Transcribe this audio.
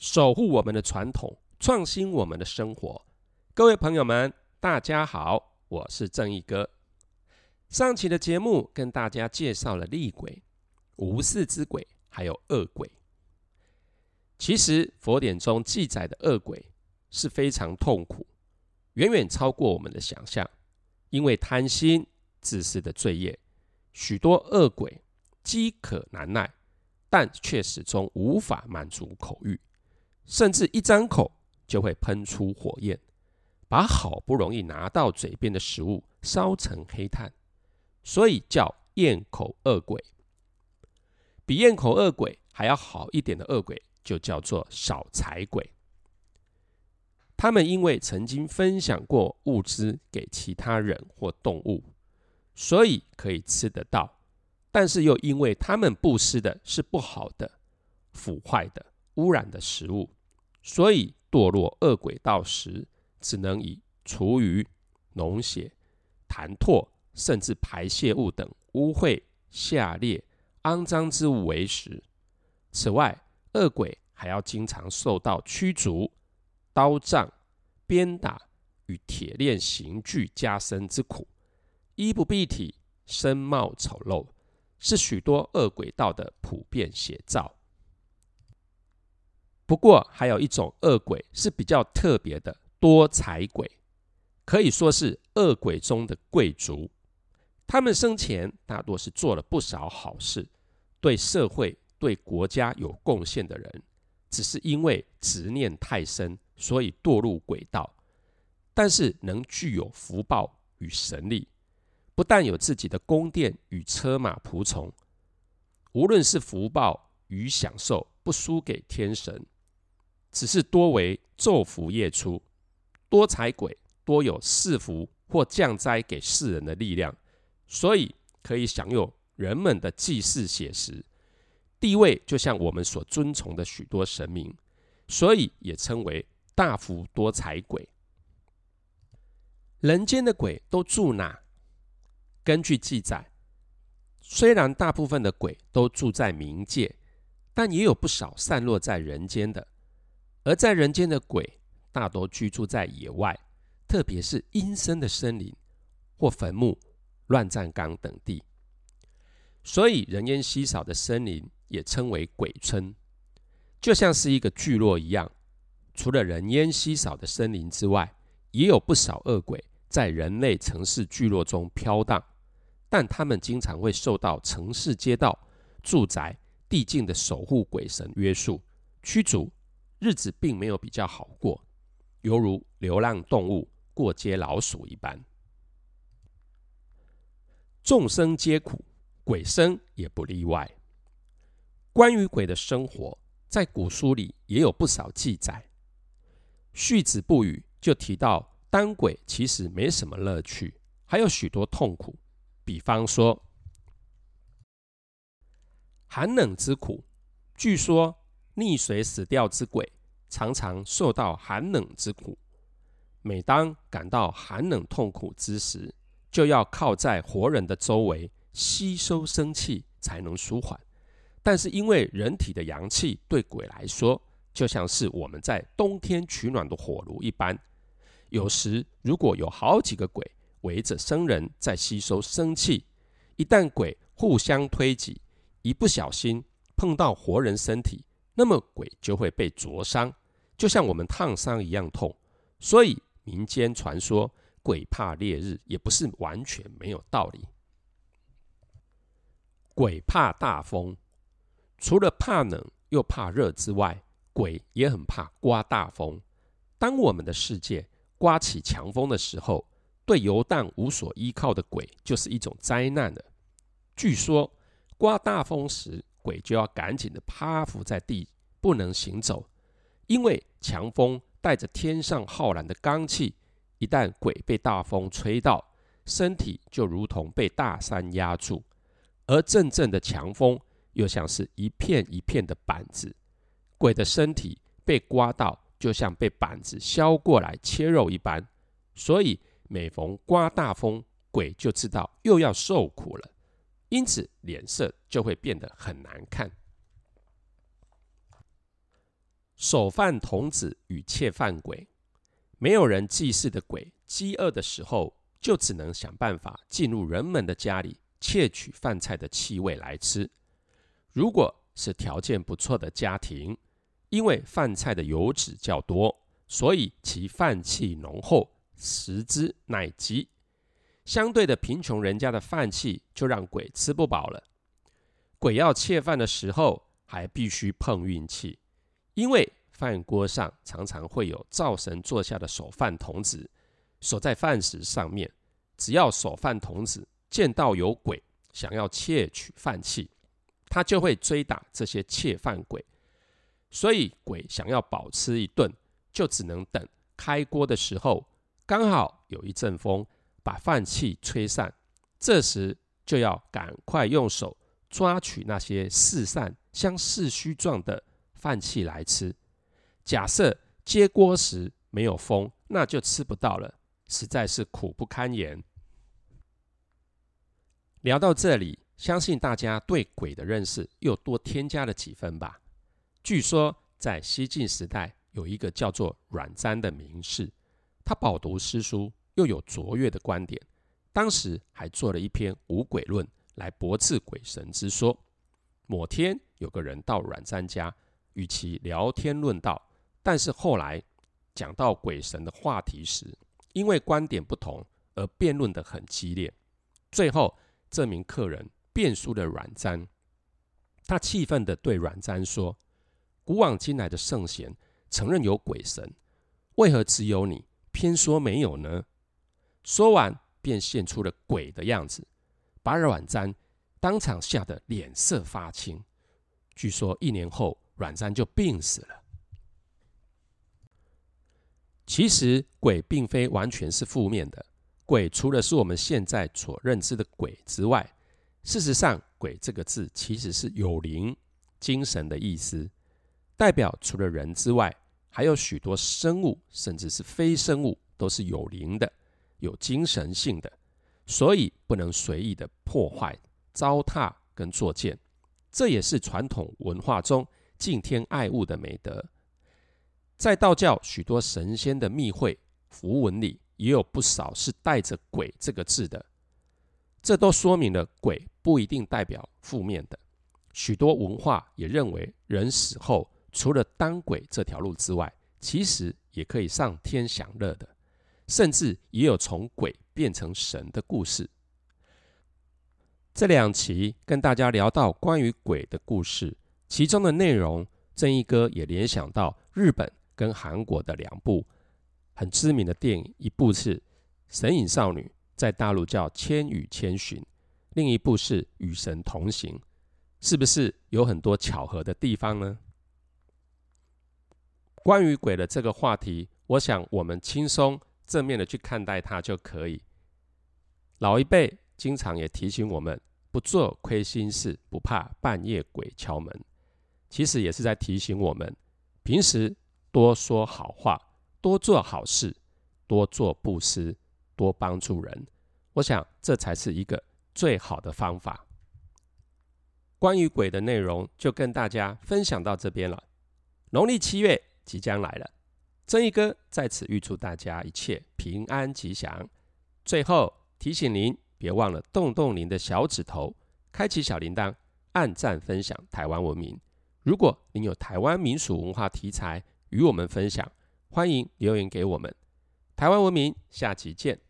守护我们的传统，创新我们的生活。各位朋友们，大家好，我是正义哥。上期的节目跟大家介绍了厉鬼、无四之鬼，还有恶鬼。其实佛典中记载的恶鬼是非常痛苦，远远超过我们的想象。因为贪心、自私的罪业，许多恶鬼饥渴难耐，但却始终无法满足口欲。甚至一张口就会喷出火焰，把好不容易拿到嘴边的食物烧成黑炭，所以叫咽口恶鬼。比咽口恶鬼还要好一点的恶鬼，就叫做少财鬼。他们因为曾经分享过物资给其他人或动物，所以可以吃得到，但是又因为他们布施的是不好的、腐坏的、污染的食物。所以堕落恶鬼道时，只能以厨余、脓血、痰唾，甚至排泄物等污秽、下劣、肮脏之物为食。此外，恶鬼还要经常受到驱逐、刀杖、鞭打与铁链刑具加身之苦，衣不蔽体，身貌丑陋，是许多恶鬼道的普遍写照。不过，还有一种恶鬼是比较特别的多财鬼，可以说是恶鬼中的贵族。他们生前大多是做了不少好事，对社会、对国家有贡献的人，只是因为执念太深，所以堕入鬼道。但是能具有福报与神力，不但有自己的宫殿与车马仆从，无论是福报与享受，不输给天神。只是多为昼伏夜出，多财鬼多有赐福或降灾给世人的力量，所以可以享有人们的祭祀写实地位，就像我们所尊崇的许多神明，所以也称为大福多财鬼。人间的鬼都住哪？根据记载，虽然大部分的鬼都住在冥界，但也有不少散落在人间的。而在人间的鬼，大多居住在野外，特别是阴森的森林或坟墓、乱葬岗等地。所以，人烟稀少的森林也称为鬼村，就像是一个聚落一样。除了人烟稀少的森林之外，也有不少恶鬼在人类城市聚落中飘荡，但他们经常会受到城市街道、住宅、地境的守护鬼神约束、驱逐。日子并没有比较好过，犹如流浪动物、过街老鼠一般。众生皆苦，鬼生也不例外。关于鬼的生活，在古书里也有不少记载。《续子不语》就提到，当鬼其实没什么乐趣，还有许多痛苦。比方说，寒冷之苦，据说。溺水死掉之鬼常常受到寒冷之苦，每当感到寒冷痛苦之时，就要靠在活人的周围吸收生气才能舒缓。但是因为人体的阳气对鬼来说，就像是我们在冬天取暖的火炉一般，有时如果有好几个鬼围着生人在吸收生气，一旦鬼互相推挤，一不小心碰到活人身体。那么鬼就会被灼伤，就像我们烫伤一样痛。所以民间传说鬼怕烈日也不是完全没有道理。鬼怕大风，除了怕冷又怕热之外，鬼也很怕刮大风。当我们的世界刮起强风的时候，对游荡无所依靠的鬼就是一种灾难了。据说刮大风时。鬼就要赶紧的趴伏在地，不能行走，因为强风带着天上浩然的罡气，一旦鬼被大风吹到，身体就如同被大山压住，而阵阵的强风又像是一片一片的板子，鬼的身体被刮到，就像被板子削过来切肉一般，所以每逢刮大风，鬼就知道又要受苦了。因此，脸色就会变得很难看。守饭童子与窃饭鬼，没有人祭祀的鬼，饥饿的时候就只能想办法进入人们的家里窃取饭菜的气味来吃。如果是条件不错的家庭，因为饭菜的油脂较多，所以其饭气浓厚，食之耐饥。相对的贫穷人家的饭气就让鬼吃不饱了。鬼要窃饭的时候，还必须碰运气。因为饭锅上常常会有灶神坐下的守饭童子守在饭食上面，只要守饭童子见到有鬼想要窃取饭器，他就会追打这些窃饭鬼。所以鬼想要饱吃一顿，就只能等开锅的时候，刚好有一阵风把饭气吹散，这时就要赶快用手抓取那些四散像四虚状的。饭气来吃，假设接锅时没有风，那就吃不到了，实在是苦不堪言。聊到这里，相信大家对鬼的认识又多添加了几分吧。据说在西晋时代，有一个叫做阮瞻的名士，他饱读诗书，又有卓越的观点，当时还做了一篇《五鬼论》来驳斥鬼神之说。某天，有个人到阮瞻家。与其聊天论道，但是后来讲到鬼神的话题时，因为观点不同而辩论得很激烈。最后，这名客人辩输了阮瞻，他气愤地对阮瞻说：“古往今来的圣贤承认有鬼神，为何只有你偏说没有呢？”说完，便现出了鬼的样子，把阮瞻当场吓得脸色发青。据说一年后。阮瞻就病死了。其实鬼并非完全是负面的，鬼除了是我们现在所认知的鬼之外，事实上“鬼”这个字其实是有灵、精神的意思，代表除了人之外，还有许多生物，甚至是非生物都是有灵的、有精神性的，所以不能随意的破坏、糟蹋跟作践。这也是传统文化中。敬天爱物的美德，在道教许多神仙的密会符文里，也有不少是带着“鬼”这个字的。这都说明了鬼不一定代表负面的。许多文化也认为，人死后除了当鬼这条路之外，其实也可以上天享乐的，甚至也有从鬼变成神的故事。这两期跟大家聊到关于鬼的故事。其中的内容，正义哥也联想到日本跟韩国的两部很知名的电影，一部是《神隐少女》，在大陆叫《千与千寻》，另一部是《与神同行》，是不是有很多巧合的地方呢？关于鬼的这个话题，我想我们轻松正面的去看待它就可以。老一辈经常也提醒我们，不做亏心事，不怕半夜鬼敲门。其实也是在提醒我们，平时多说好话，多做好事，多做布施，多帮助人。我想这才是一个最好的方法。关于鬼的内容就跟大家分享到这边了。农历七月即将来了，正义哥在此预祝大家一切平安吉祥。最后提醒您，别忘了动动您的小指头，开启小铃铛，按赞分享台湾文明。如果您有台湾民俗文化题材与我们分享，欢迎留言给我们。台湾文明，下期见。